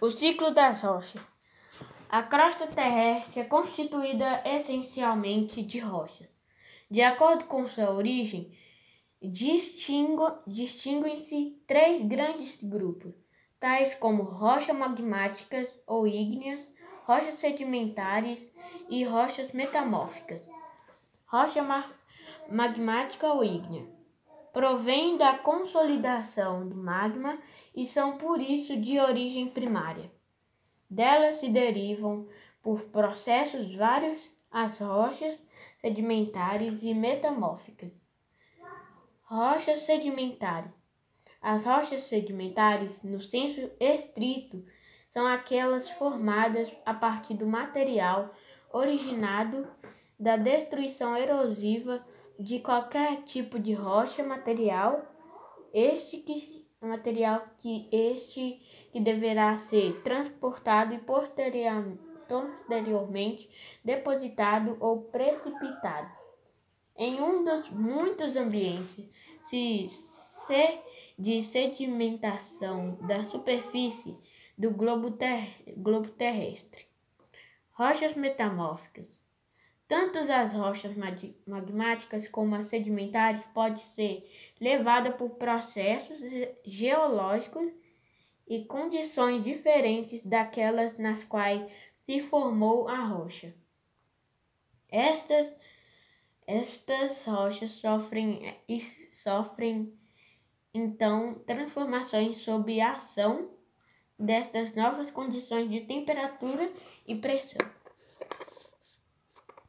O ciclo das rochas. A crosta terrestre é constituída essencialmente de rochas. De acordo com sua origem, distinguem-se três grandes grupos, tais como rochas magmáticas ou ígneas, rochas sedimentares e rochas metamórficas. Rocha ma magmática ou ígnea provém da consolidação do magma e são por isso de origem primária. Delas se derivam, por processos vários, as rochas sedimentares e metamórficas. Rochas sedimentares. As rochas sedimentares, no senso estrito, são aquelas formadas a partir do material originado da destruição erosiva de qualquer tipo de rocha material, este que material que este que deverá ser transportado e posteriormente depositado ou precipitado em um dos muitos ambientes de sedimentação da superfície do globo, ter globo terrestre. Rochas metamórficas tanto as rochas magmáticas como as sedimentares podem ser levadas por processos geológicos e condições diferentes daquelas nas quais se formou a rocha. Estas, estas rochas sofrem, sofrem então transformações sob a ação destas novas condições de temperatura e pressão.